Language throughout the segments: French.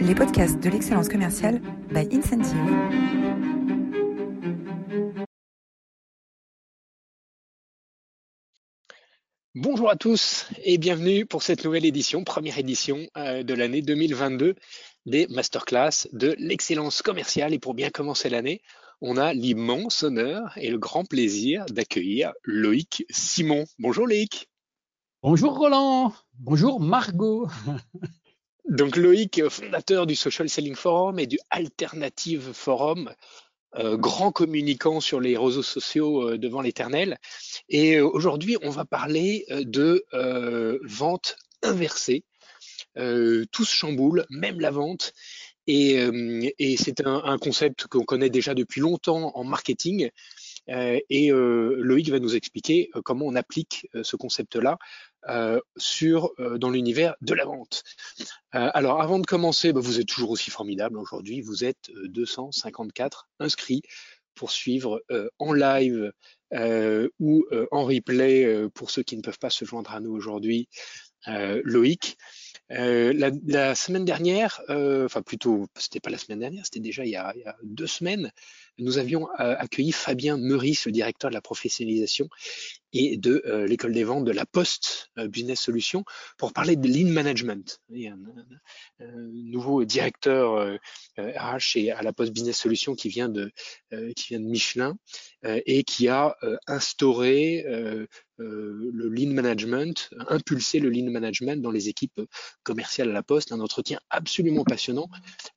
les podcasts de l'excellence commerciale by Incentive. Bonjour à tous et bienvenue pour cette nouvelle édition, première édition euh, de l'année 2022 des masterclass de l'excellence commerciale. Et pour bien commencer l'année, on a l'immense honneur et le grand plaisir d'accueillir Loïc Simon. Bonjour Loïc. Bonjour Roland. Bonjour Margot. Donc Loïc, fondateur du Social Selling Forum et du Alternative Forum, euh, grand communicant sur les réseaux sociaux euh, devant l'éternel. Et euh, aujourd'hui, on va parler de vente inversée. tout se chamboule, même la vente. Et, c'est un, concept qu'on connaît déjà depuis longtemps en marketing. Et Loïc va nous expliquer comment on applique ce concept-là euh, euh, dans l'univers de la vente. Euh, alors avant de commencer, bah, vous êtes toujours aussi formidable aujourd'hui. Vous êtes 254 inscrits pour suivre en live ou en replay pour ceux qui ne peuvent pas se joindre à nous aujourd'hui. Loïc. La, semaine dernière, enfin plutôt, c'était pas la semaine dernière, c'était déjà il y, a, deux semaines, nous avions accueilli Fabien Meurice, le directeur de la professionnalisation et de euh, l'école des ventes de la Poste euh, Business Solutions pour parler de lean management. Il y a un, nouveau directeur RH euh, à la Poste Business Solutions qui vient de qui vient de Michelin et qui a instauré le lean management, impulsé le lean management dans les équipes commerciales à la Poste. Un entretien absolument passionnant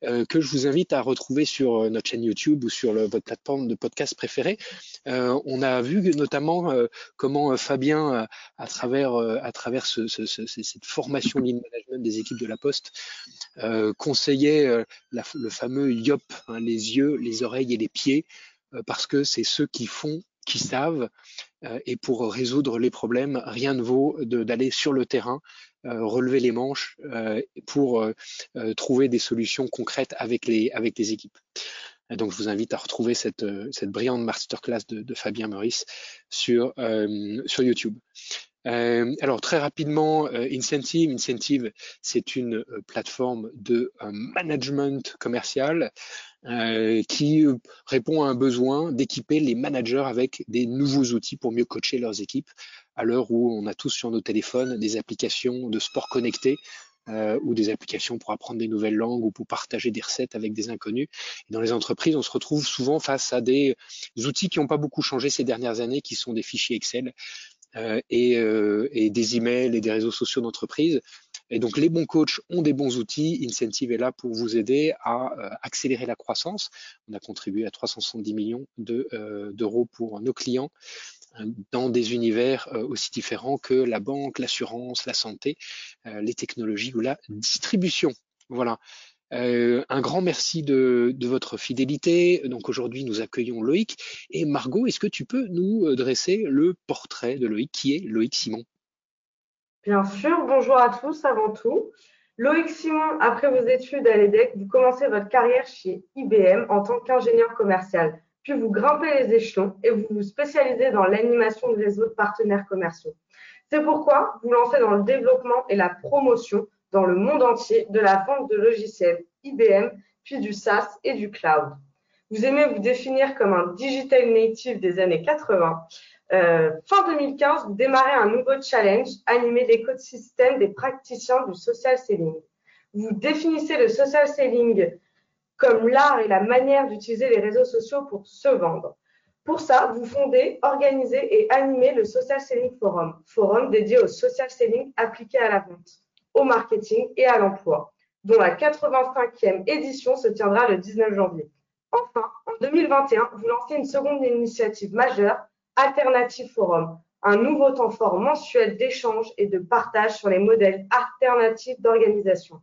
que je vous invite à retrouver sur notre chaîne YouTube ou sur votre plateforme de podcast préférée. on a vu notamment comment euh, Fabien, euh, à travers, euh, à travers cette formation lean management des équipes de la Poste, conseillait le fameux YOP, hein, les yeux, les oreilles et les pieds, parce que c'est ceux qui font qui savent et pour résoudre les problèmes, rien ne vaut d'aller sur le terrain, relever les manches pour trouver des solutions concrètes avec les, équipes donc, je vous invite à retrouver cette, euh, brillante masterclass de, Fabien Maurice sur, euh, YouTube. Euh, alors très rapidement, euh, Incentive, Incentive, c'est une euh, plateforme de management commercial qui répond à un besoin d'équiper les managers avec des nouveaux outils pour mieux coacher leurs équipes à l'heure où on a tous sur nos téléphones des applications de sport connecté euh, ou des applications pour apprendre des nouvelles langues ou pour partager des recettes avec des inconnus. Dans les entreprises, on se retrouve souvent face à des outils qui n'ont pas beaucoup changé ces dernières années, qui sont des fichiers Excel euh, et, euh, et, des emails et des réseaux sociaux d'entreprise. Et donc, les bons coachs ont des bons outils. Incentive est là pour vous aider à euh, accélérer la croissance. On a contribué à 370 millions euh, d'euros pour nos clients dans des univers euh, aussi différents que la banque, l'assurance, la santé, les technologies ou la distribution. Voilà. Un grand merci de, de, votre fidélité. Donc aujourd'hui, nous accueillons Loïc. Et Margot, est-ce que tu peux nous dresser le portrait de Loïc? Qui est Loïc Simon? Bien sûr. Bonjour à tous avant tout. Loïc Simon, après vos études à l'EDEC, vous commencez votre carrière chez IBM en tant qu'ingénieur commercial puis vous grimpez les échelons et vous vous spécialisez dans l'animation de réseaux de partenaires commerciaux. C'est pourquoi vous lancez dans le développement et la promotion dans le monde entier de la vente de logiciels IBM, puis du SaaS et du cloud. Vous aimez vous définir comme un digital native des années 80. Euh, fin 2015, vous démarrez un nouveau challenge, animer l'écosystème des praticiens du social selling. Vous définissez le social selling comme l'art et la manière d'utiliser les réseaux sociaux pour se vendre. Pour ça, vous fondez, organisez et animez le Social Selling Forum, forum dédié au social selling appliqué à la vente, au marketing et à l'emploi, dont la 85e édition se tiendra le 19 janvier. Enfin, en 2021, vous lancez une seconde initiative majeure, Alternative Forum, un nouveau temps fort mensuel d'échange et de partage sur les modèles alternatifs d'organisation.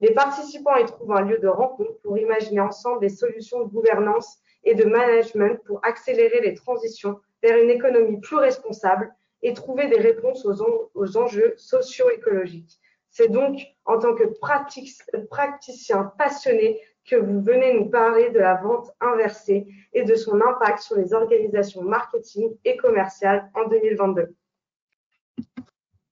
Les participants y trouvent un lieu de rencontre pour imaginer ensemble des solutions de gouvernance et de management pour accélérer les transitions vers une économie plus responsable et trouver des réponses aux, enjeux socio-écologiques. C'est donc en tant que praticien passionné que vous venez nous parler de la vente inversée et de son impact sur les organisations marketing et commerciales en 2022.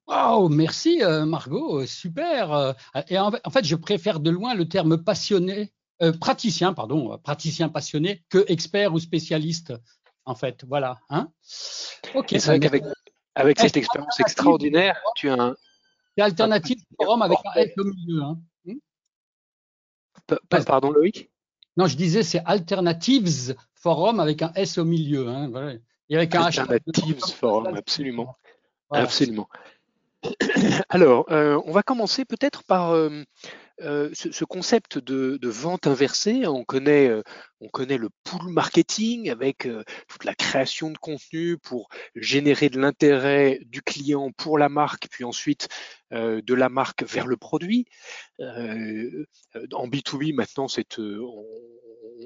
Oh, merci Margot, super. Et en, fait, je préfère de loin le terme passionné, praticien, pardon, praticien passionné que expert ou spécialiste. En fait, voilà. Hein ok. C'est vrai qu'avec avec cette expérience extraordinaire, tu as un. C'est alternative forum avec un S au milieu. Hein. Hmm pardon, Loïc? Non, je disais c'est Alternatives Forum avec un S au milieu. Hein, voilà. Et avec un Alternatives Forum, absolument. Absolument. Alors, euh, on va commencer peut-être par euh, euh, ce, concept de, vente inversée. On connaît, on connaît le pool marketing avec toute la création de contenu pour générer de l'intérêt du client pour la marque, puis ensuite de la marque vers le produit. en B2B, maintenant, c'est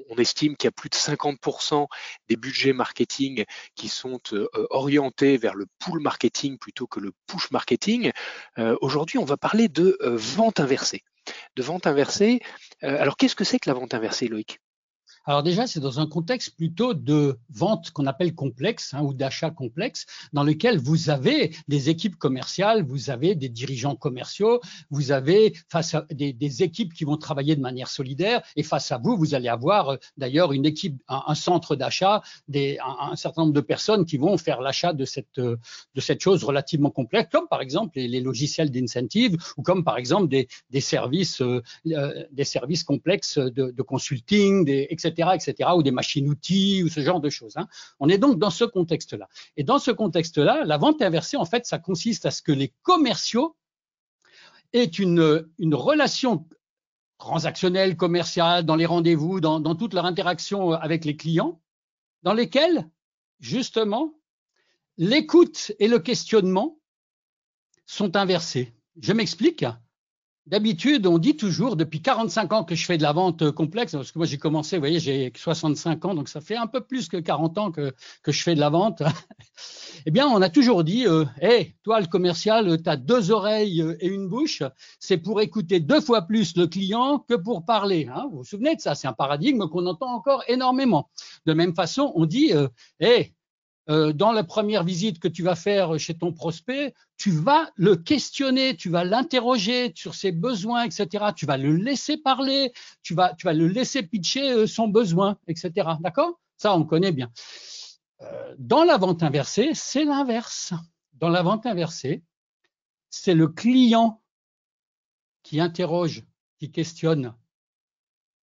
on estime qu'il y a plus de 50% des budgets marketing qui sont euh, orientés vers le pull marketing plutôt que le push marketing. Euh, aujourd'hui, on va parler de euh, vente inversée. De vente inversée. alors, qu'est-ce que c'est que la vente inversée, Loïc? Alors déjà, c'est dans un contexte plutôt de vente qu'on appelle complexe hein, ou d'achat complexe, dans lequel vous avez des équipes commerciales, vous avez des dirigeants commerciaux, vous avez face à des, équipes qui vont travailler de manière solidaire, et face à vous, vous allez avoir euh, d'ailleurs une équipe, un, centre d'achat, un, certain nombre de personnes qui vont faire l'achat de cette euh, de cette chose relativement complexe, comme par exemple les, logiciels d'incentive ou comme par exemple des, des services euh, des services complexes de, consulting, etc etc., ou des machines-outils, ou ce genre de choses. Hein. On est donc dans ce contexte-là. Et dans ce contexte-là, la vente inversée, en fait, ça consiste à ce que les commerciaux aient une, relation transactionnelle, commerciale, dans les rendez-vous, dans, toute leur interaction avec les clients, dans lesquels, justement, l'écoute et le questionnement sont inversés. Je m'explique. D'habitude, on dit toujours, depuis 45 ans que je fais de la vente complexe, parce que moi j'ai commencé, vous voyez, j'ai 65 ans, donc ça fait un peu plus que 40 ans que, je fais de la vente. eh bien, on a toujours dit, euh, toi le commercial, tu as deux oreilles et une bouche, c'est pour écouter deux fois plus le client que pour parler. Hein. Vous vous souvenez de ça? C'est un paradigme qu'on entend encore énormément. De même façon, on dit, euh, euh, dans la première visite que tu vas faire chez ton prospect, tu vas le questionner, tu vas l'interroger sur ses besoins, etc. Tu vas le laisser parler, tu vas, tu vas le laisser pitcher euh, son besoin, etc. D'accord? Ça, on connaît bien. Euh, dans la vente inversée, c'est l'inverse. Dans la vente inversée, c'est le client qui interroge, qui questionne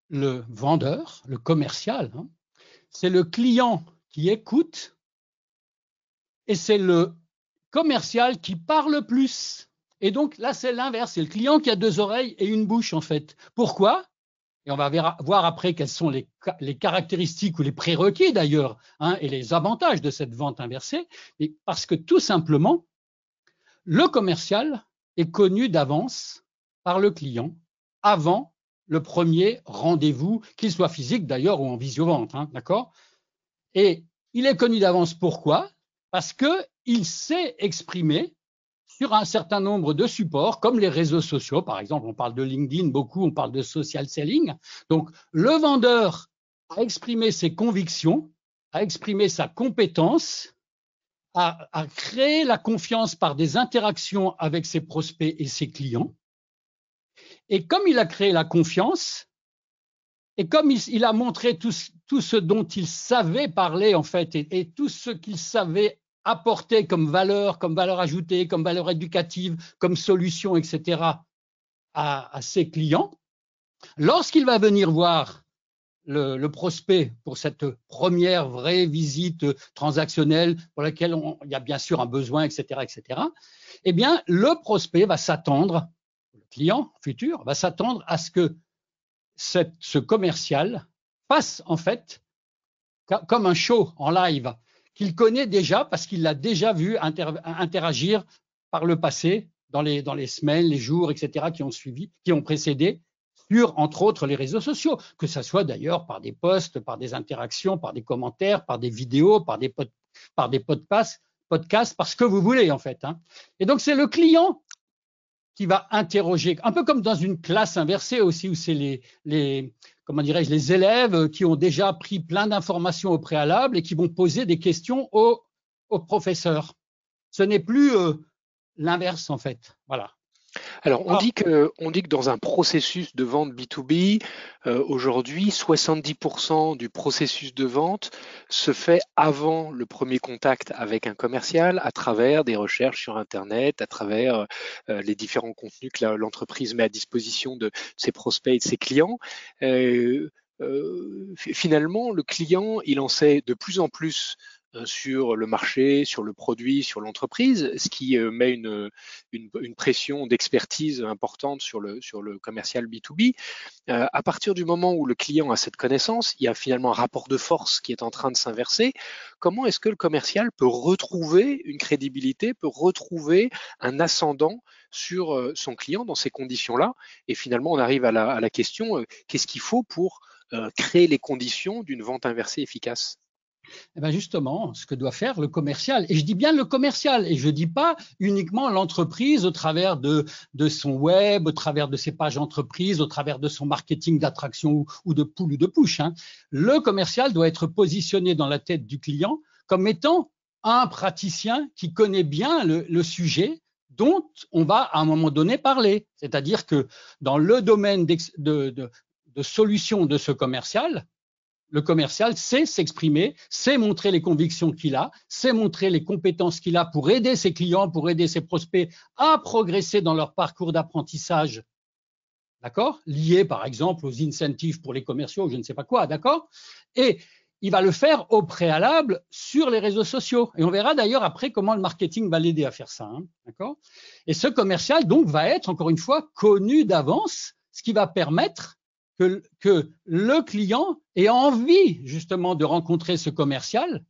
le vendeur, le commercial. Hein. C'est le client qui écoute et c'est le commercial qui parle plus. Et donc là, c'est l'inverse, c'est le client qui a deux oreilles et une bouche en fait. Pourquoi? Et on va voir après quelles sont les, caractéristiques ou les prérequis d'ailleurs hein, et les avantages de cette vente inversée. Parce que tout simplement, le commercial est connu d'avance par le client avant le premier rendez-vous, qu'il soit physique d'ailleurs ou en visio-vente, hein, d'accord? Et il est connu d'avance pourquoi? Parce qu'il sait exprimer sur un certain nombre de supports, comme les réseaux sociaux, par exemple, on parle de LinkedIn beaucoup, on parle de social selling. Donc, le vendeur a exprimé ses convictions, a exprimé sa compétence, a, a créé la confiance par des interactions avec ses prospects et ses clients. Et comme il a créé la confiance, et comme il, a montré tout, ce dont il savait parler, en fait, et, tout ce qu'il savait apporter comme valeur, comme valeur ajoutée, comme valeur éducative, comme solution, etc., à, ses clients, lorsqu'il va venir voir le, prospect pour cette première vraie visite transactionnelle pour laquelle il y a bien sûr un besoin, etc., etc., eh bien, le prospect va s'attendre, le client futur va s'attendre à ce que ce commercial passe en fait comme un show en live qu'il connaît déjà parce qu'il l'a déjà vu interagir par le passé dans les, dans les semaines, les jours, etc. qui ont suivi, qui ont précédé sur, entre autres, les réseaux sociaux, que ce soit d'ailleurs par des posts, par des interactions, par des commentaires, par des vidéos, par des, par des podcasts, podcasts, parce que vous voulez en fait. Hein. Et donc c'est le client qui va interroger, un peu comme dans une classe inversée aussi, où c'est les, les, comment dirais-je, les élèves qui ont déjà pris plein d'informations au préalable et qui vont poser des questions au, au professeur. Ce n'est plus euh, l'inverse en fait. Voilà. Alors, on, ah. dit que, on dit que dans un processus de vente B2B, euh, aujourd'hui, 70% du processus de vente se fait avant le premier contact avec un commercial, à travers des recherches sur Internet, à travers euh, les différents contenus que l'entreprise met à disposition de ses prospects et de ses clients. Euh, finalement, le client, il en sait de plus en plus sur le marché, sur le produit, sur l'entreprise, ce qui euh, met une, une, une pression d'expertise importante sur le, sur le commercial B2B. Euh, à partir du moment où le client a cette connaissance, il y a finalement un rapport de force qui est en train de s'inverser. Comment est-ce que le commercial peut retrouver une crédibilité, peut retrouver un ascendant sur son client dans ces conditions-là? Et finalement, on arrive à la, à la question, qu'est-ce qu'il faut pour créer les conditions d'une vente inversée efficace? Eh bien justement, ce que doit faire le commercial, et je dis bien le commercial, et je ne dis pas uniquement l'entreprise au travers de, son web, au travers de ses pages entreprises, au travers de son marketing d'attraction ou, de pool ou de push. Hein. Le commercial doit être positionné dans la tête du client comme étant un praticien qui connaît bien le, sujet dont on va à un moment donné parler. C'est-à-dire que dans le domaine de, de solution de ce commercial, le commercial sait s'exprimer, sait montrer les convictions qu'il a, sait montrer les compétences qu'il a pour aider ses clients, pour aider ses prospects à progresser dans leur parcours d'apprentissage. D'accord? Lié par exemple aux incentives pour les commerciaux, je ne sais pas quoi, d'accord? Et il va le faire au préalable sur les réseaux sociaux. Et on verra d'ailleurs après comment le marketing va l'aider à faire ça. Hein, d'accord? Et ce commercial, donc, va être, encore une fois, connu d'avance, ce qui va permettre que, le client ait envie justement de rencontrer ce commercial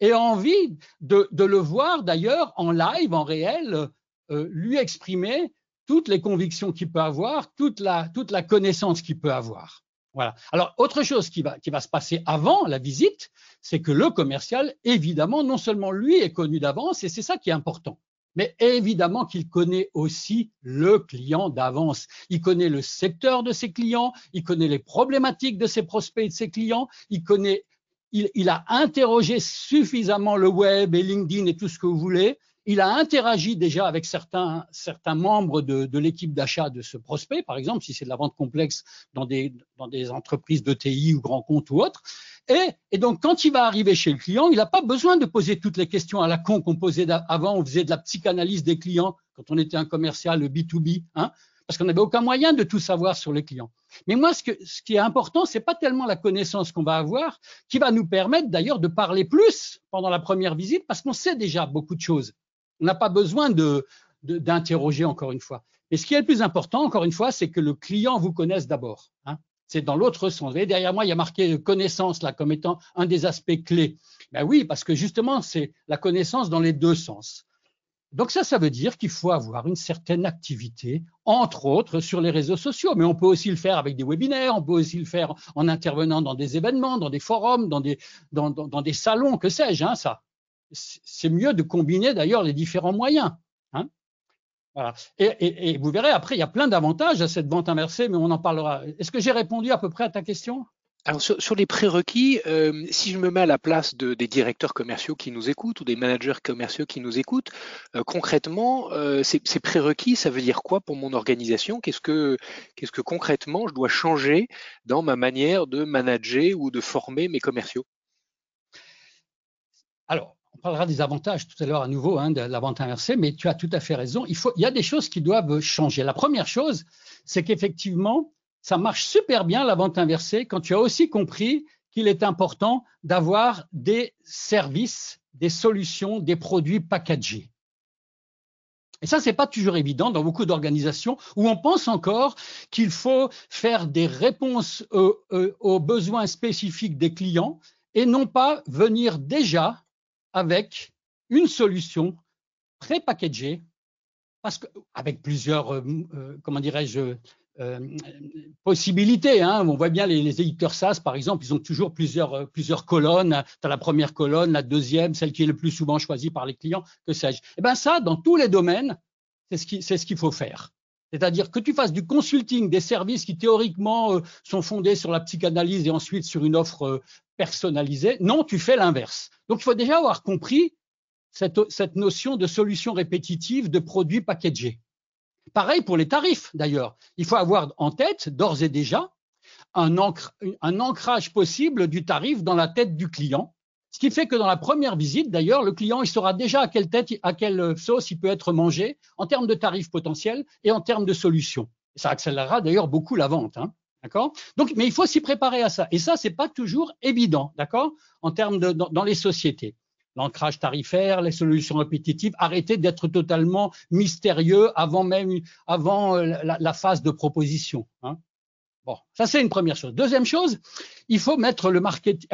et envie de, le voir d'ailleurs en live, en réel, euh, lui exprimer toutes les convictions qu'il peut avoir, toute la, connaissance qu'il peut avoir. Voilà. Alors, autre chose qui va, qui va se passer avant la visite, c'est que le commercial, évidemment, non seulement lui est connu d'avance, et c'est ça qui est important, mais évidemment qu'il connaît aussi le client d'avance. Il connaît le secteur de ses clients, il connaît les problématiques de ses prospects et de ses clients, il connaît, il, a interrogé suffisamment le web et LinkedIn et tout ce que vous voulez il a interagi déjà avec certains, certains membres de, de l'équipe d'achat de ce prospect, par exemple, si c'est de la vente complexe dans des, dans des entreprises de TI ou grands comptes ou autres. Et, et donc, quand il va arriver chez le client, il n'a pas besoin de poser toutes les questions à la con qu'on posait avant. On faisait de la psychanalyse des clients quand on était un commercial B2B, hein, parce qu'on n'avait aucun moyen de tout savoir sur les clients. Mais moi, ce, que, ce qui est important, c'est pas tellement la connaissance qu'on va avoir, qui va nous permettre d'ailleurs de parler plus pendant la première visite, parce qu'on sait déjà beaucoup de choses. On n'a pas besoin de, d'interroger encore une fois. Mais ce qui est le plus important, encore une fois, c'est que le client vous connaisse d'abord. Hein. C'est dans l'autre sens. Vous voyez, derrière moi, il y a marqué connaissance là comme étant un des aspects clés. Ben oui, parce que justement, c'est la connaissance dans les deux sens. Donc ça, ça veut dire qu'il faut avoir une certaine activité, entre autres sur les réseaux sociaux, mais on peut aussi le faire avec des webinaires, on peut aussi le faire en intervenant dans des événements, dans des forums, dans des, dans des salons, que sais-je, hein, ça c'est mieux de combiner d'ailleurs les différents moyens. Hein voilà. et, vous verrez, après, il y a plein d'avantages à cette vente inversée, mais on en parlera. Est-ce que j'ai répondu à peu près à ta question? Alors sur, les prérequis, euh, si je me mets à la place de, des directeurs commerciaux qui nous écoutent ou des managers commerciaux qui nous écoutent, euh, concrètement, euh, ces, ces, prérequis, ça veut dire quoi pour mon organisation? Qu'est-ce que qu'est-ce que concrètement je dois changer dans ma manière de manager ou de former mes commerciaux? Alors, parlera des avantages tout à l'heure à nouveau hein, de la vente inversée, mais tu as tout à fait raison. Il, faut, il y a des choses qui doivent changer. La première chose, c'est qu'effectivement, ça marche super bien la vente inversée quand tu as aussi compris qu'il est important d'avoir des services, des solutions, des produits packagés. Et ça, c'est pas toujours évident dans beaucoup d'organisations où on pense encore qu'il faut faire des réponses aux, aux besoins spécifiques des clients et non pas venir déjà avec une solution pré-packagée, parce avec plusieurs, euh, euh, comment dirais-je, euh, possibilités. Hein. On voit bien les, éditeurs SaaS, par exemple, ils ont toujours plusieurs, plusieurs colonnes. Tu as la première colonne, la deuxième, celle qui est le plus souvent choisie par les clients, que sais-je. Et eh bien ça, dans tous les domaines, c'est ce qu'il faut faire. C'est-à-dire que tu fasses du consulting, des services qui théoriquement sont fondés sur la psychanalyse et ensuite sur une offre personnalisée. Non, tu fais l'inverse. Donc, il faut déjà avoir compris cette, notion de solution répétitive de produits packagés. Pareil pour les tarifs, d'ailleurs. Il faut avoir en tête, d'ores et déjà, un, ancrage possible du tarif dans la tête du client. Ce qui fait que dans la première visite, d'ailleurs, le client il saura déjà à quelle tête, à quelle sauce il peut être mangé en termes de tarifs potentiels et en termes de solutions. Ça accélérera d'ailleurs beaucoup la vente. Hein. D'accord? Donc, mais il faut s'y préparer à ça. Et ça, c'est pas toujours évident, d'accord? En termes de dans, les sociétés. L'ancrage tarifaire, les solutions répétitives, arrêter d'être totalement mystérieux avant même avant euh, la, phase de proposition. Hein bon, ça c'est une première chose. Deuxième chose, il faut mettre le marketing.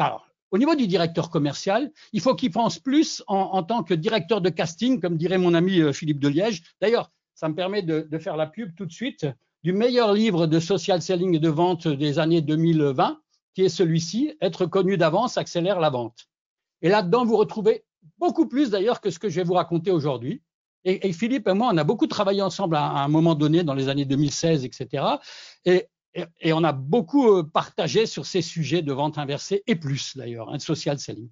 Au niveau du directeur commercial, il faut qu'il pense plus en, tant que directeur de casting, comme dirait mon ami euh, Philippe Deliège. D'ailleurs, ça me permet de, faire la pub tout de suite du meilleur livre de social selling et de vente des années 2020, qui est celui-ci, Être connu d'avance accélère la vente. Et là-dedans, vous retrouvez beaucoup plus d'ailleurs que ce que je vais vous raconter aujourd'hui. Et, Philippe et moi, on a beaucoup travaillé ensemble à, un moment donné dans les années 2016, etc. Et, et, on a beaucoup euh, partagé sur ces sujets de vente inversée et plus d'ailleurs, hein, social selling.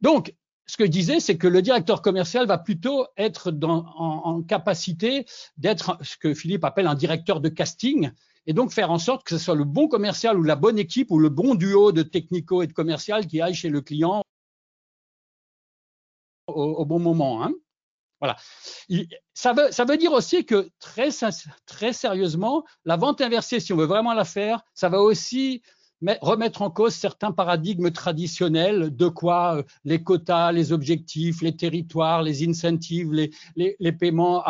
Donc, ce que je disais, c'est que le directeur commercial va plutôt être dans, en, capacité d'être ce que Philippe appelle un directeur de casting, et donc faire en sorte que ce soit le bon commercial ou la bonne équipe ou le bon duo de technico et de commercial qui aille chez le client au, bon moment. Hein. Voilà. Ça veut, dire aussi que très, sérieusement, la vente inversée, si on veut vraiment la faire, ça va aussi remettre en cause certains paradigmes traditionnels de quoi euh, les quotas, les objectifs, les territoires, les incentives, les, paiements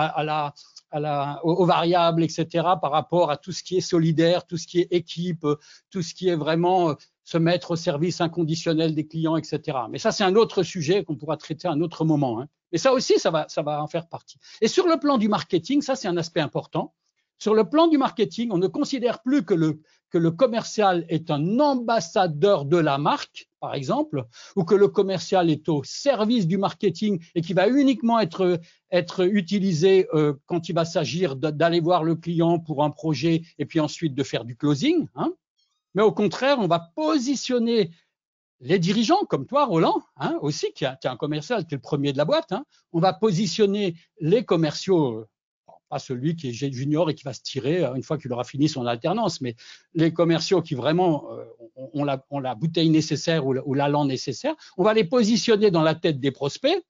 aux, variables, etc., par rapport à tout ce qui est solidaire, tout ce qui est équipe, tout ce qui est vraiment euh, se mettre au service inconditionnel des clients, etc. Mais ça, c'est un autre sujet qu'on pourra traiter à un autre moment. Hein. Mais ça aussi, ça va, ça va en faire partie. Et sur le plan du marketing, ça, c'est un aspect important. Sur le plan du marketing, on ne considère plus que le, que le commercial est un ambassadeur de la marque, par exemple, ou que le commercial est au service du marketing et qui va uniquement être, être utilisé euh, quand il va s'agir d'aller voir le client pour un projet et puis ensuite de faire du closing. Hein. Mais au contraire, on va positionner les dirigeants, comme toi, Roland, hein, aussi, qui est un commercial, tu es le premier de la boîte, hein, on va positionner les commerciaux pas celui qui est junior et qui va se tirer euh, une fois qu'il aura fini son alternance, mais les commerciaux qui vraiment euh, ont, la, bouteille nécessaire ou l'allant nécessaire, on va les positionner dans la tête des prospects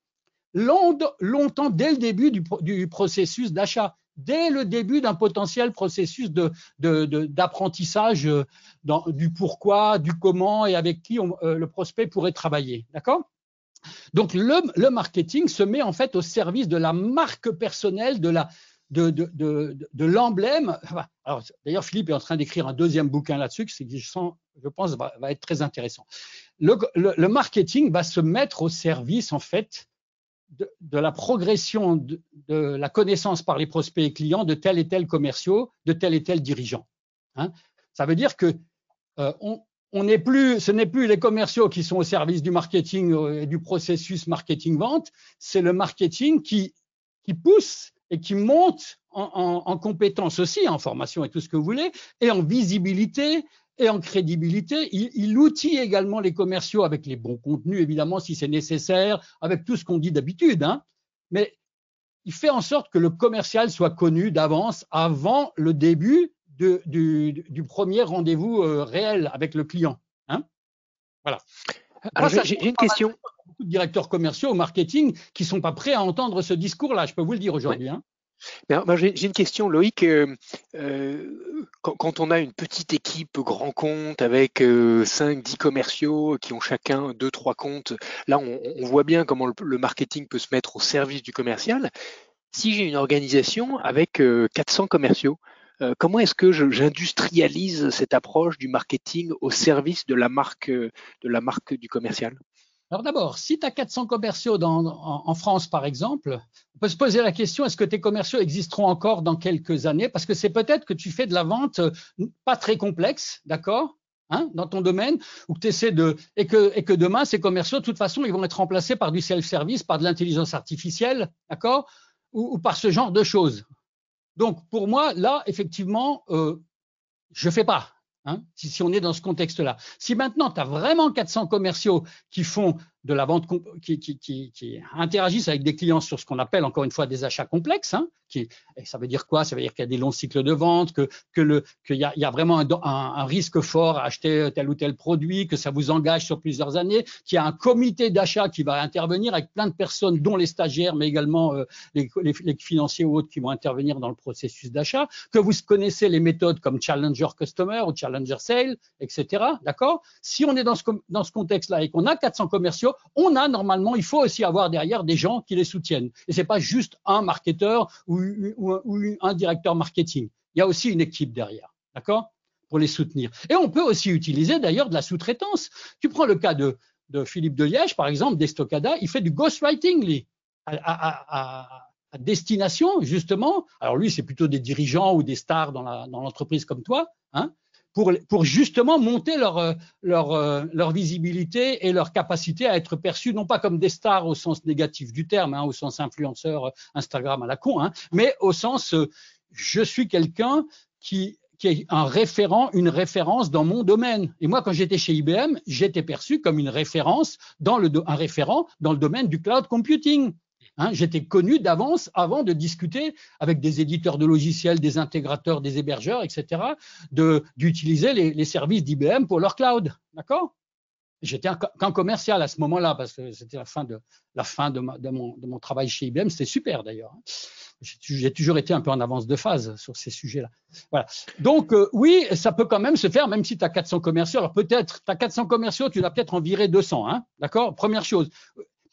longtemps dès le début du, processus d'achat, dès le début d'un potentiel processus d'apprentissage euh, du pourquoi, du comment et avec qui le prospect pourrait travailler. D'accord? Donc le, marketing se met en fait au service de la marque personnelle, de l'emblème. D'ailleurs, Philippe est en train d'écrire un deuxième bouquin là-dessus, qui, je, je pense, va, être très intéressant. Le, marketing va se mettre au service, en fait, de, la progression de, la connaissance par les prospects et clients de tel et tel commerciaux, de tel et tel dirigeant. Hein. Ça veut dire que euh, on, plus, ce n'est plus les commerciaux qui sont au service du marketing euh, et du processus marketing-vente, c'est le marketing qui, pousse et qui monte en, compétences aussi, en formation et tout ce que vous voulez, et en visibilité et en crédibilité. Il, il outille également les commerciaux avec les bons contenus, évidemment, si c'est nécessaire, avec tout ce qu'on dit d'habitude. Hein. Mais il fait en sorte que le commercial soit connu d'avance avant le début de, du, du, premier rendez-vous euh, réel avec le client. Hein voilà. Alors, j'ai une question beaucoup de directeurs commerciaux au marketing qui sont pas prêts à entendre ce discours-là, je peux vous le dire aujourd'hui. Hein. J'ai une question, Loïc. Euh, euh, quand, on a une petite équipe grand compte avec euh, 5, 10 commerciaux qui ont chacun 2, 3 comptes, là, on, voit bien comment le, marketing peut se mettre au service du commercial. Si j'ai une organisation avec 400 euh, commerciaux, comment est-ce que j'industrialise cette approche du marketing au service de la marque, de la marque du commercial? Alors d'abord, si tu as 400 commerciaux en, France, par exemple, on peut se poser la question, est-ce que tes commerciaux existeront encore dans quelques années? Parce que c'est peut-être que tu fais de la vente euh, pas très complexe, d'accord? Hein, dans ton domaine, ou que essaies de... Et que, et que demain, ces commerciaux, de toute façon, ils vont être remplacés par du self-service, par de l'intelligence artificielle, d'accord? Ou, par ce genre de choses. Donc, pour moi, là, effectivement, euh, je fais pas. Hein, si, on est dans ce contexte-là. Si maintenant tu as vraiment 400 commerciaux qui font de la vente qui, qui, qui, qui, interagissent avec des clients sur ce qu'on appelle encore une fois des achats complexes. Hein, qui, et ça veut dire quoi? Ça veut dire qu'il y a des longs cycles de vente, que que qu'il y a, y a vraiment un, risque fort à acheter tel ou tel produit, que ça vous engage sur plusieurs années, qu'il y a un comité d'achat qui va intervenir avec plein de personnes, dont les stagiaires, mais également euh, les, les, les, financiers ou autres qui vont intervenir dans le processus d'achat, que vous connaissez les méthodes comme Challenger Customer ou Challenger Sale, etc. D'accord? Si on est dans ce dans ce contexte-là et qu'on a 400 commerciaux on a normalement, il faut aussi avoir derrière des gens qui les soutiennent. Et c'est pas juste un marketeur ou, un directeur marketing. Il y a aussi une équipe derrière, d'accord, pour les soutenir. Et on peut aussi utiliser d'ailleurs de la sous-traitance. Tu prends le cas de, Philippe de Liège, par exemple, d'Estocada, il fait du ghostwriting, lui, à, destination, justement. Alors lui, c'est plutôt des dirigeants ou des stars dans l'entreprise comme toi, hein, pour, pour justement monter leur, euh, leur, euh, leur visibilité et leur capacité à être perçus, non pas comme des stars au sens négatif du terme, hein, au sens influenceur euh, Instagram à la con, hein, mais au sens je suis quelqu'un qui, qui est un référent, une référence dans mon domaine. Et moi, quand j'étais chez IBM, j'étais perçu comme une référence dans le, un référent dans le domaine du cloud computing. Hein, J'étais connu d'avance avant de discuter avec des éditeurs de logiciels, des intégrateurs, des hébergeurs, etc., d'utiliser les, les, services d'IBM pour leur cloud. D'accord? J'étais qu'un commercial à ce moment-là parce que c'était la fin de la fin de, mon, de mon, travail chez IBM. C'était super d'ailleurs. Hein. J'ai toujours été un peu en avance de phase sur ces sujets-là. Voilà. Donc euh, oui, ça peut quand même se faire, même si tu as 400 commerciaux. Alors peut-être, tu as 400 commerciaux, tu vas peut-être en virer 200. Hein, D'accord? Première chose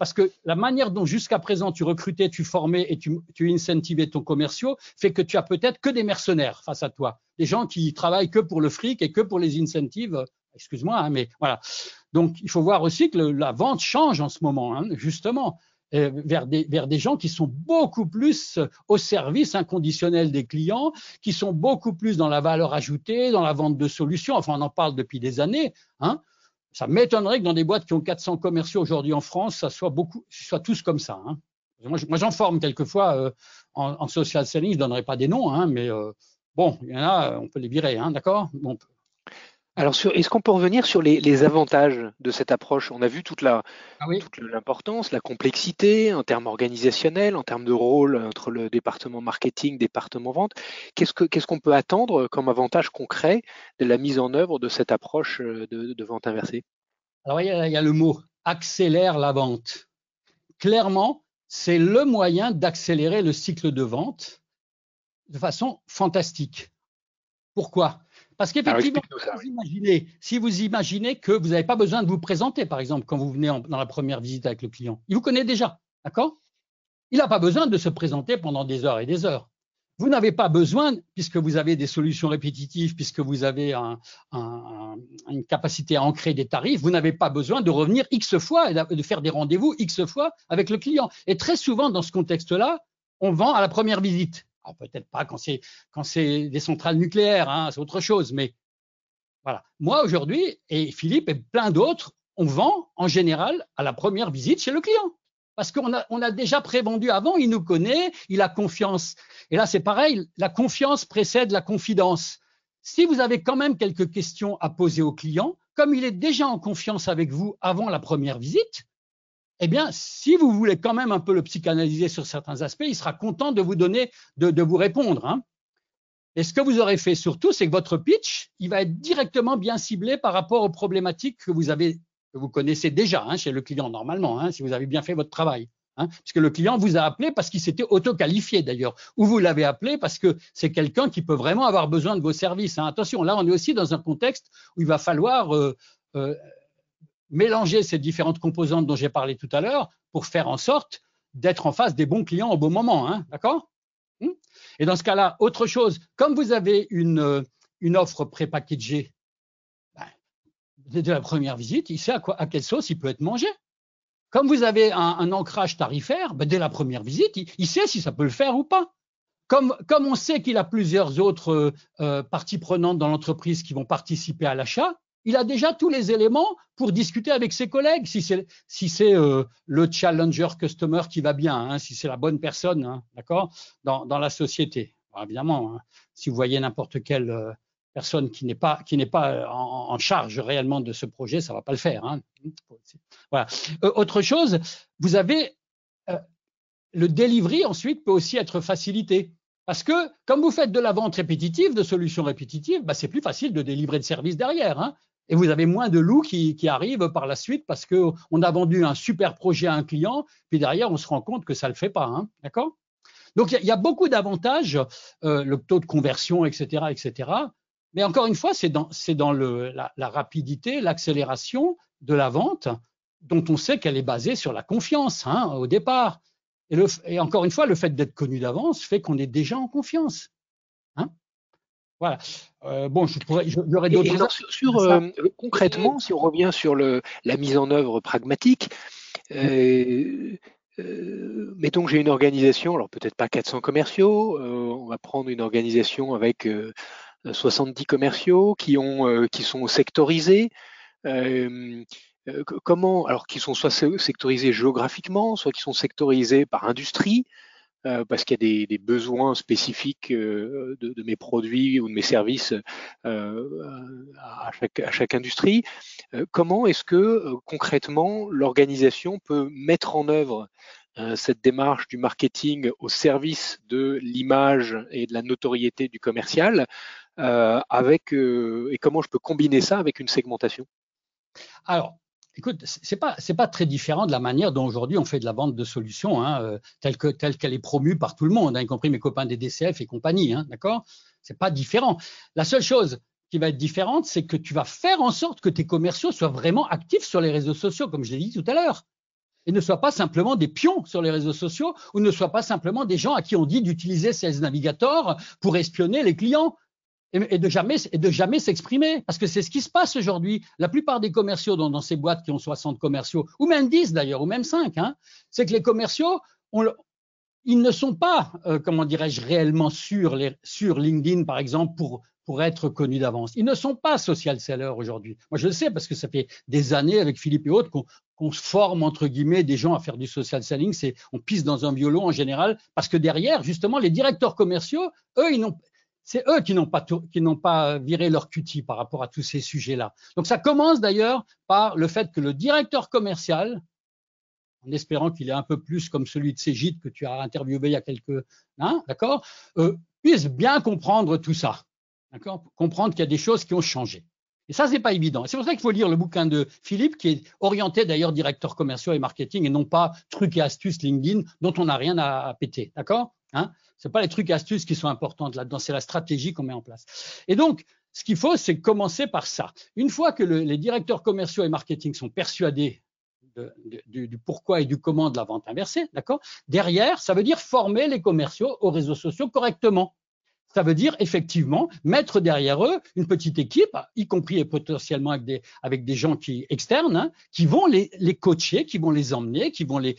parce que la manière dont jusqu'à présent tu recrutais, tu formais et tu, tu incentivais ton commerciaux fait que tu as peut-être que des mercenaires face à toi, des gens qui travaillent que pour le fric et que pour les incentives. Excuse-moi, hein, mais voilà. Donc il faut voir aussi que la vente change en ce moment, hein, justement. Euh, vers des, vers des gens qui sont beaucoup plus au service inconditionnel des clients, qui sont beaucoup plus dans la valeur ajoutée, dans la vente de solutions. Enfin, on en parle depuis des années. Hein ça m'étonnerait que dans des boîtes qui ont 400 commerciaux aujourd'hui en France, ça soit beaucoup, soit tous comme ça. Hein. Moi, j'en forme quelquefois euh, en, social selling, je donnerai pas des noms, hein, mais euh, bon, il y en a, on peut les virer, hein, d'accord? Alors, est-ce qu'on peut revenir sur les, avantages de cette approche? On a vu toute la ah l'importance, la complexité en termes organisationnels, en termes de rôle entre le département marketing, département vente. Qu'est-ce qu'on peut attendre comme avantage concret de la mise en œuvre de cette approche euh, de, vente inversée? Alors, il y, a, il y a le mot accélère la vente. Clairement, c'est le moyen d'accélérer le cycle de vente de façon fantastique. Pourquoi? Parce qu'effectivement, si vous imaginez que vous n'avez pas besoin de vous présenter, par exemple, quand vous venez dans la première visite avec le client, il vous connaît déjà, d'accord? Il n'a pas besoin de se présenter pendant des heures et des heures. Vous n'avez pas besoin, puisque vous avez des solutions répétitives, puisque vous avez un, un, une capacité à ancrer des tarifs, vous n'avez pas besoin de revenir X fois et de faire des rendez-vous X fois avec le client. Et très souvent, dans ce contexte-là, on vend à la première visite. Peut-être pas quand c'est quand c'est des centrales nucléaires, hein, c'est autre chose. Mais voilà. Moi aujourd'hui et Philippe et plein d'autres, on vend en général à la première visite chez le client. Parce qu'on a, on a déjà prévendu avant, il nous connaît, il a confiance. Et là, c'est pareil, la confiance précède la confidence. Si vous avez quand même quelques questions à poser au client, comme il est déjà en confiance avec vous avant la première visite, eh bien, si vous voulez quand même un peu le psychanalyser sur certains aspects, il sera content de vous donner, de, vous répondre. Hein. Et ce que vous aurez fait surtout, c'est que votre pitch, il va être directement bien ciblé par rapport aux problématiques que vous avez, que vous connaissez déjà hein, chez le client normalement, hein, si vous avez bien fait votre travail. Puisque le client vous a appelé parce qu'il s'était auto-qualifié d'ailleurs, ou vous l'avez appelé parce que c'est quelqu'un qui peut vraiment avoir besoin de vos services. Attention, là on est aussi dans un contexte où il va falloir euh, euh, mélanger ces différentes composantes dont j'ai parlé tout à l'heure pour faire en sorte d'être en face des bons clients au bon moment. Hein, D'accord? Hmm? Et dans ce cas-là, autre chose, comme vous avez une, une offre prépackagée, ben, dès la première visite, il sait à, quelle sauce il peut être mangé. Comme vous avez un, ancrage tarifaire, ben, dès la première visite, il, sait si ça peut le faire ou pas. Comme, on sait qu'il a plusieurs autres euh, parties prenantes dans l'entreprise qui vont participer à l'achat, il a déjà tous les éléments pour discuter avec ses collègues, si c'est si c'est euh, le challenger customer qui va bien, hein, si c'est la bonne personne, hein, d'accord, dans, la société. évidemment, hein, si vous voyez n'importe quel euh, personne qui n'est pas, qui n'est pas en, charge réellement de ce projet, ça va pas le faire. Voilà. Euh, autre chose, vous avez euh, le delivery ensuite peut aussi être facilité. Parce que comme vous faites de la vente répétitive, de solutions répétitives, bah, c'est plus facile de délivrer de services derrière. Et vous avez moins de loups qui, arrivent par la suite parce qu'on a vendu un super projet à un client, puis derrière, on se rend compte que ça ne le fait pas. Hein. D'accord? Donc, il y, a beaucoup d'avantages, euh, le taux de conversion, etc.. Mais encore une fois, c'est dans, la, rapidité, l'accélération de la vente dont on sait qu'elle est basée sur la confiance hein, au départ. Et, encore une fois, le fait d'être connu d'avance fait qu'on est déjà en confiance. Voilà. Euh, bon, je pourrais, j'aurais d'autres. Sur, sur euh, concrètement, si on revient sur le, la mise en œuvre pragmatique, euh, mettons que j'ai une organisation, alors peut-être pas 400 commerciaux, on va prendre une organisation avec 70 commerciaux qui ont, qui sont sectorisés. comment, alors qui sont soit sectorisés géographiquement, soit qui sont sectorisés par industrie, euh, parce qu'il y a des, besoins spécifiques euh, de, mes produits ou de mes services euh, à, chaque, industrie. comment est-ce que concrètement l'organisation peut mettre en œuvre cette démarche du marketing au service de l'image et de la notoriété du commercial avec et comment je peux combiner ça avec une segmentation? Alors, Écoute, c'est pas pas très différent de la manière dont aujourd'hui on fait de la vente de solutions, hein, euh, telle que telle qu'elle est promue par tout le monde, hein, y compris mes copains des DCF et compagnie, hein, d'accord? Pas différent. La seule chose qui va être différente, c'est que tu vas faire en sorte que tes commerciaux soient vraiment actifs sur les réseaux sociaux, comme je l'ai dit tout à l'heure, et ne soient pas simplement des pions sur les réseaux sociaux, ou ne soient pas simplement des gens à qui on dit d'utiliser Sales Navigator pour espionner les clients et, de jamais et de jamais s'exprimer parce que c'est ce qui se passe aujourd'hui. La plupart des commerciaux dans, ces boîtes qui ont 60 commerciaux ou même 10 d'ailleurs ou même 5, hein, c'est que les commerciaux ils ne sont pas, euh, comment dirais-je, réellement sur, les, sur LinkedIn, par exemple, pour, pour être connus d'avance. Ils ne sont pas social sellers aujourd'hui. Moi, je le sais parce que ça fait des années avec Philippe et autres qu'on se forme, entre guillemets, des gens à faire du social selling. C'est, on pisse dans un violon en général parce que derrière, justement, les directeurs commerciaux, eux, ils n'ont, c'est eux qui n'ont pas, viré leur cutie par rapport à tous ces sujets-là. Donc ça commence d'ailleurs par le fait que le directeur commercial, en espérant qu'il est un peu plus comme celui de Ségide que tu as interviewé il y a quelques, hein, d'accord, euh, puisse bien comprendre tout ça, d'accord, comprendre qu'il y a des choses qui ont changé. Et ça, c'est pas évident. C'est pour ça qu'il faut lire le bouquin de Philippe, qui est orienté d'ailleurs directeur commercial et marketing, et non pas trucs et astuces LinkedIn dont on n'a rien à, péter, d'accord hein ce pas les trucs astuces qui sont importantes là-dedans, c'est la stratégie qu'on met en place. Et donc, ce qu'il faut, c'est commencer par ça. Une fois que le, les directeurs commerciaux et marketing sont persuadés du, du, pourquoi et du comment de la vente inversée, d'accord? Derrière, ça veut dire former les commerciaux aux réseaux sociaux correctement. Ça veut dire effectivement mettre derrière eux une petite équipe, y compris et potentiellement avec des, gens qui externes, hein, qui vont les, coacher, qui vont les emmener, qui vont les,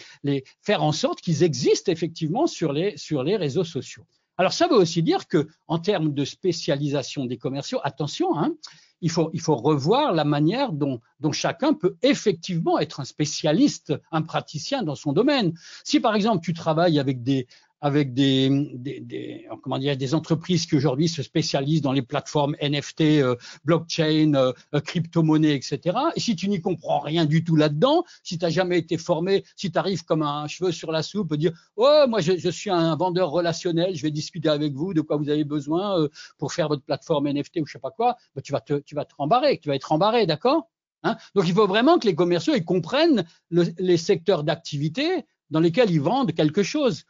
faire en sorte qu'ils existent effectivement sur les, réseaux sociaux. Alors ça veut aussi dire que en termes de spécialisation des commerciaux, attention, hein, il faut, il faut revoir la manière dont, dont chacun peut effectivement être un spécialiste, un praticien dans son domaine. Si par exemple tu travailles avec des, avec des, des, comment dire, des entreprises qui aujourd'hui se spécialisent dans les plateformes NFT, euh, blockchain, euh, euh, crypto-monnaie, etc. Et si tu n'y comprends rien du tout là-dedans, si tu n'as jamais été formé, si tu arrives comme un cheveu sur la soupe, dire oh moi je, suis un vendeur relationnel, je vais discuter avec vous de quoi vous avez besoin euh, pour faire votre plateforme NFT ou je sais pas quoi, bah, tu vas te tu vas te rembarrer, tu vas être embarré, d'accord Hein Donc il faut vraiment que les commerciaux ils comprennent le, les secteurs d'activité dans lesquels ils vendent quelque chose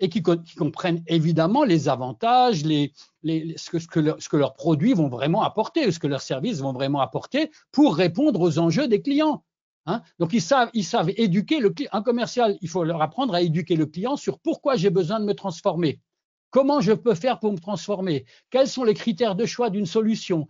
et qui, comprennent évidemment les avantages, ce, que leurs produits vont vraiment apporter, ce que leurs services vont vraiment apporter pour répondre aux enjeux des clients. Hein Donc ils savent, ils savent éduquer le client. Un commercial, il faut leur apprendre à éduquer le client sur pourquoi j'ai besoin de me transformer. Comment je peux faire pour me transformer Quels sont les critères de choix d'une solution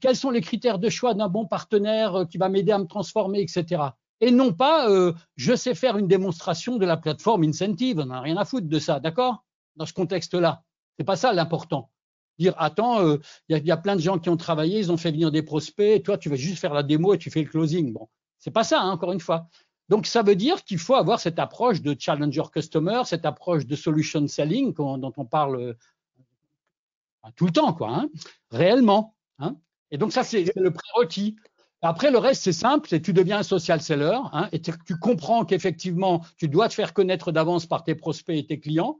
Quels sont les critères de choix d'un bon partenaire euh, qui va m'aider à me transformer, etc et non pas euh, je sais faire une démonstration de la plateforme incentive. On n'a rien à foutre de ça, d'accord? Dans ce contexte-là. C'est pas ça l'important. Dire attends, il euh, y, y, a plein de gens qui ont travaillé, ils ont fait venir des prospects, toi tu vas juste faire la démo et tu fais le closing. Bon, c'est pas ça, hein, encore une fois. Donc ça veut dire qu'il faut avoir cette approche de challenger customer, cette approche de solution selling dont on parle euh, tout le temps, quoi, hein, réellement. Hein et donc ça, c'est le prérequis. Après, le reste, c'est simple, c'est tu deviens un social seller hein, et tu comprends qu'effectivement, tu dois te faire connaître d'avance par tes prospects et tes clients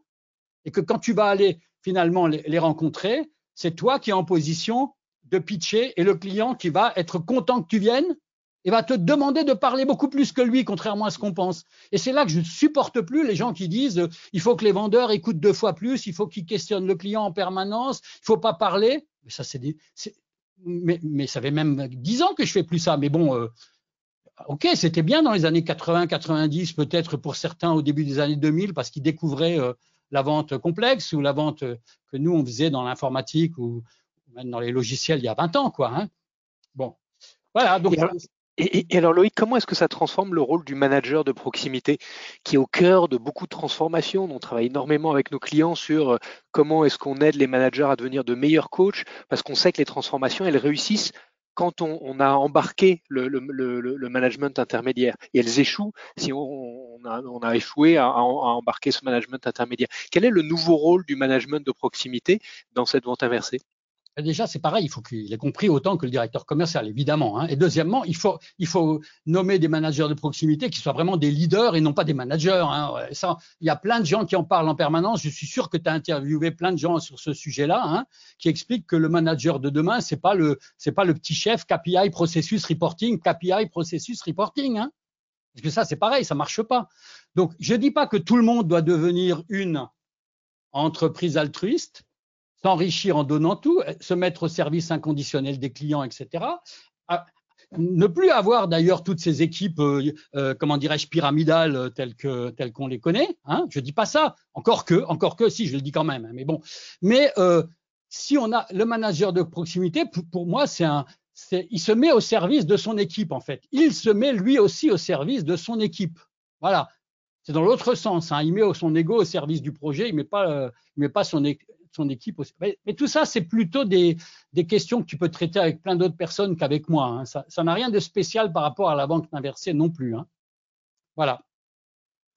et que quand tu vas aller finalement les, rencontrer, c'est toi qui es en position de pitcher et le client qui va être content que tu viennes et va te demander de parler beaucoup plus que lui, contrairement à ce qu'on pense. Et c'est là que je ne supporte plus les gens qui disent euh, il faut que les vendeurs écoutent deux fois plus, il faut qu'ils questionnent le client en permanence, il ne faut pas parler. Mais c'est mais, mais, ça fait même dix ans que je fais plus ça. Mais bon, euh, ok, c'était bien dans les années 80, 90, peut-être pour certains au début des années 2000, parce qu'ils découvraient euh, la vente complexe ou la vente que nous on faisait dans l'informatique ou même dans les logiciels il y a 20 ans, quoi. Hein. Bon, voilà. Donc, et, alors Loïc, comment est-ce que ça transforme le rôle du manager de proximité qui est au cœur de beaucoup de transformations On travaille énormément avec nos clients sur euh, comment est-ce qu'on aide les managers à devenir de meilleurs coachs? Parce qu'on sait que les transformations, elles réussissent quand on, a embarqué le, management intermédiaire. Et elles échouent si on, a, échoué à, embarquer ce management intermédiaire. Quel est le nouveau rôle du management de proximité dans cette vente inversée? Déjà, c'est pareil, il faut qu'il ait compris autant que le directeur commercial, évidemment. Hein. Et deuxièmement, il faut, nommer des managers de proximité qui soient vraiment des leaders et non pas des managers. Hein. Il y a plein de gens qui en parlent en permanence. Je suis sûr que tu as interviewé plein de gens sur ce sujet-là, hein, qui expliquent que le manager de demain, c'est pas pas le petit chef KPI processus reporting, KPI processus reporting. Parce que ça, c'est pareil, ça marche pas. Donc, je dis pas que tout le monde doit devenir une entreprise altruiste s'enrichir en donnant tout, se mettre au service inconditionnel des clients, etc. Ah, ne plus avoir d'ailleurs toutes ces équipes, euh, euh, comment dirais-je, pyramidales euh, telles que qu'on les connaît. Hein, je dis pas ça, encore que, encore que, si je le dis quand même. Hein, mais bon, mais si on a le manager de proximité, pour, moi, c'est un, il se met au service de son équipe en fait. Il se met lui aussi au service de son équipe. Voilà. C'est dans l'autre sens. Hein. Il met son ego au service du projet. Il met pas, il met pas son, équipe aussi. Mais, tout ça, c'est plutôt des, questions que tu peux traiter avec plein d'autres personnes qu'avec moi. Hein. Ça n'a rien de spécial par rapport à la banque inversée non plus. Hein. Voilà.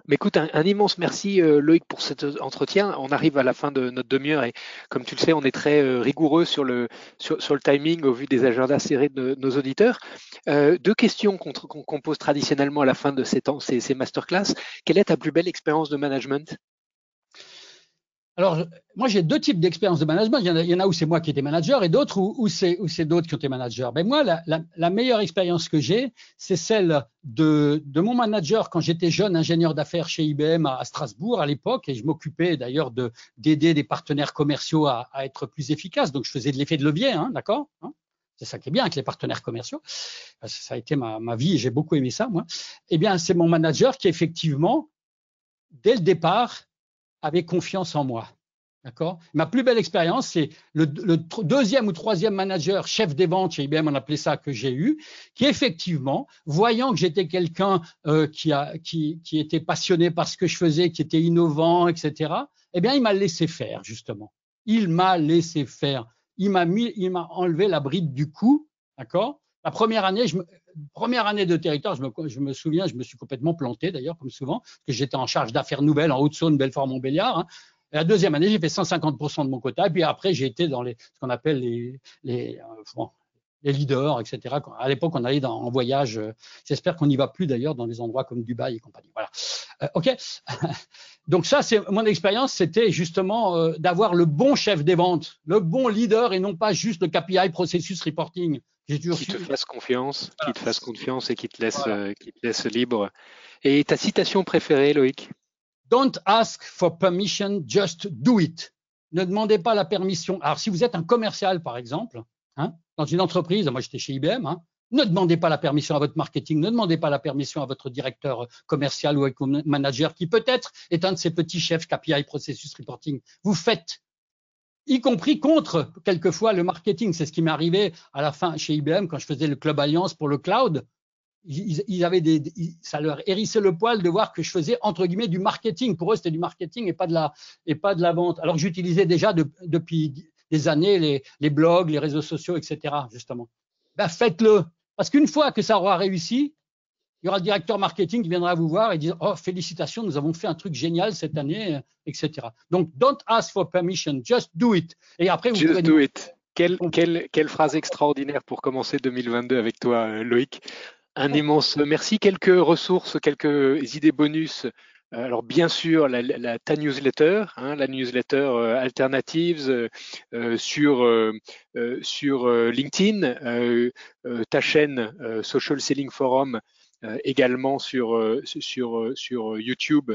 Mais écoute, un, immense merci euh, Loïc pour cet entretien. On arrive à la fin de notre demi-heure et comme tu le sais, on est très euh, rigoureux sur le, timing au vu des agendas serrés de nos auditeurs. Euh, deux questions qu'on pose traditionnellement à la fin de ces, temps, ces masterclass. Quelle est ta plus belle expérience de management? Alors, moi, j'ai deux types d'expériences de management. Il y, en a, où c'est moi qui étais manager et d'autres où, c'est, d'autres qui ont été managers. Ben moi, la, meilleure expérience que j'ai, c'est celle de, mon manager quand j'étais jeune ingénieur d'affaires chez IBM à, Strasbourg à l'époque et je m'occupais d'ailleurs d'aider des partenaires commerciaux à, être plus efficaces. Donc, je faisais de l'effet de levier, hein, d'accord hein. c'est ça qui est bien avec les partenaires commerciaux. Ça a été ma, ma vie et j'ai beaucoup aimé ça, moi. Eh bien, c'est mon manager qui, effectivement, dès le départ, avait confiance en moi. D'accord? Ma plus belle expérience, c'est le, deuxième ou troisième manager, chef des ventes chez IBM, on appelait ça, que j'ai eu, qui effectivement, voyant que j'étais quelqu'un euh, qui, qui, qui était passionné par ce que je faisais, qui était innovant, etc., eh bien, il m'a laissé faire, justement. Il m'a laissé faire. Il m'a mis, il m'a enlevé la bride du cou, d'accord? La première année, première année de territoire, je me, souviens, je me suis complètement planté d'ailleurs, comme souvent, parce que j'étais en charge d'affaires nouvelles en Haute-Saône, Belfort-Montbéliard. Hein. la deuxième année, j'ai fait 150% de mon quota. Et puis après, j'ai été dans ce qu'on appelle les, euh, leaders, etc. À l'époque, on allait en voyage. Euh, j'espère qu'on n'y va plus d'ailleurs dans des endroits comme Dubaï et compagnie. Voilà. Euh, ok. Donc ça, c'est mon expérience, c'était justement euh, d'avoir le bon chef des ventes, le bon leader et non pas juste le KPI processus reporting. Qui te fasse confiance, qui te fasse confiance et qui te laisse, qui te laisse libre. Et ta citation préférée, Loïc? Don't ask for permission, just do it. Ne demandez pas la permission. Alors, si vous êtes un commercial, par exemple, Hein, dans une entreprise, moi j'étais chez IBM, hein, ne demandez pas la permission à votre marketing, ne demandez pas la permission à votre directeur commercial ou manager qui peut-être est un de ces petits chefs KPI Processus Reporting. Vous faites, y compris contre quelquefois le marketing. C'est ce qui m'est arrivé à la fin chez IBM quand je faisais le Club Alliance pour le cloud. Ils, avaient des, ça leur hérissait le poil de voir que je faisais entre guillemets du marketing. Pour eux, c'était du marketing et pas de la et pas de la vente. Alors j'utilisais déjà depuis des années les, blogs, les réseaux sociaux, etc. Justement. Ben, faites-le. Parce qu'une fois que ça aura réussi, il y aura le directeur marketing qui viendra vous voir et dire Oh, félicitations, nous avons fait un truc génial cette année, etc. Donc, don't ask for permission, just do it. Et après, vous just do it. Quelle, quelle, quelle, phrase extraordinaire pour commencer 2022 avec toi, Loïc. Un immense merci. Quelques ressources, quelques idées bonus euh, alors bien sûr, la, la, ta newsletter, hein, la newsletter euh, Alternatives euh, sur sur LinkedIn, ta chaîne Social Selling Forum également sur sur sur YouTube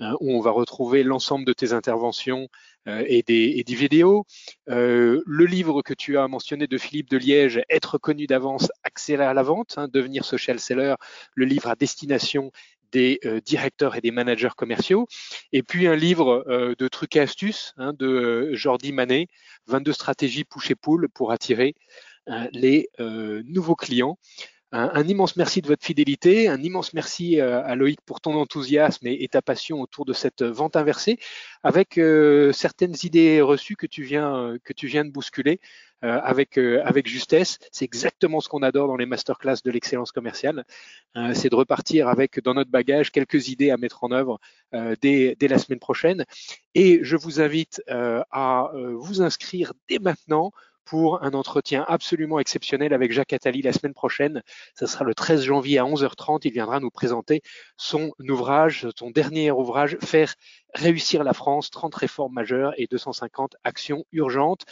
hein, où on va retrouver l'ensemble de tes interventions et des, et des vidéos. le livre que tu as mentionné de Philippe de Liège, Être connu d'avance, accélérer la vente, hein, devenir social seller, le livre à destination des euh, directeurs et des managers commerciaux. Et puis un livre euh, de trucs et astuces hein, de euh, Jordi Manet, 22 stratégies push et pull pour attirer les nouveaux clients. Un, immense merci de votre fidélité, un immense merci à Loïc pour ton enthousiasme et, ta passion autour de cette vente inversée, avec certaines idées reçues que tu viens que tu viens de bousculer. Euh, avec, euh, avec justesse. C'est exactement ce qu'on adore dans les masterclass de l'excellence commerciale. Euh, c'est de repartir avec dans notre bagage quelques idées à mettre en œuvre dès, dès la semaine prochaine. Et je vous invite à vous inscrire dès maintenant pour un entretien absolument exceptionnel avec Jacques Attali la semaine prochaine. Ce sera le 13 janvier à 11h30. Il viendra nous présenter son ouvrage, son dernier ouvrage, Faire réussir la France, 30 réformes majeures et 250 actions urgentes.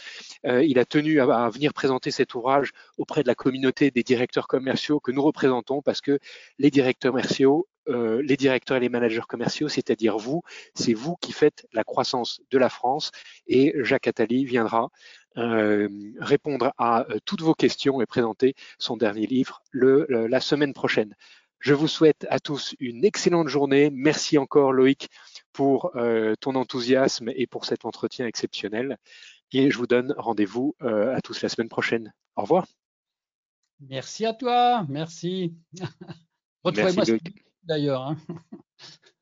Euh, il a tenu à, venir présenter cet ouvrage auprès de la communauté des directeurs commerciaux que nous représentons parce que les directeurs commerciaux euh, les directeurs et les managers commerciaux, c'est-à-dire vous, c'est vous qui faites la croissance de la France et Jacques Attali viendra euh, répondre à euh, toutes vos questions et présenter son dernier livre le, la semaine prochaine. Je vous souhaite à tous une excellente journée. Merci encore Loïc pour euh, ton enthousiasme et pour cet entretien exceptionnel. Et je vous donne rendez-vous à tous la semaine prochaine. Au revoir. Merci à toi. Merci. Retrouvez-moi d'ailleurs. Hein.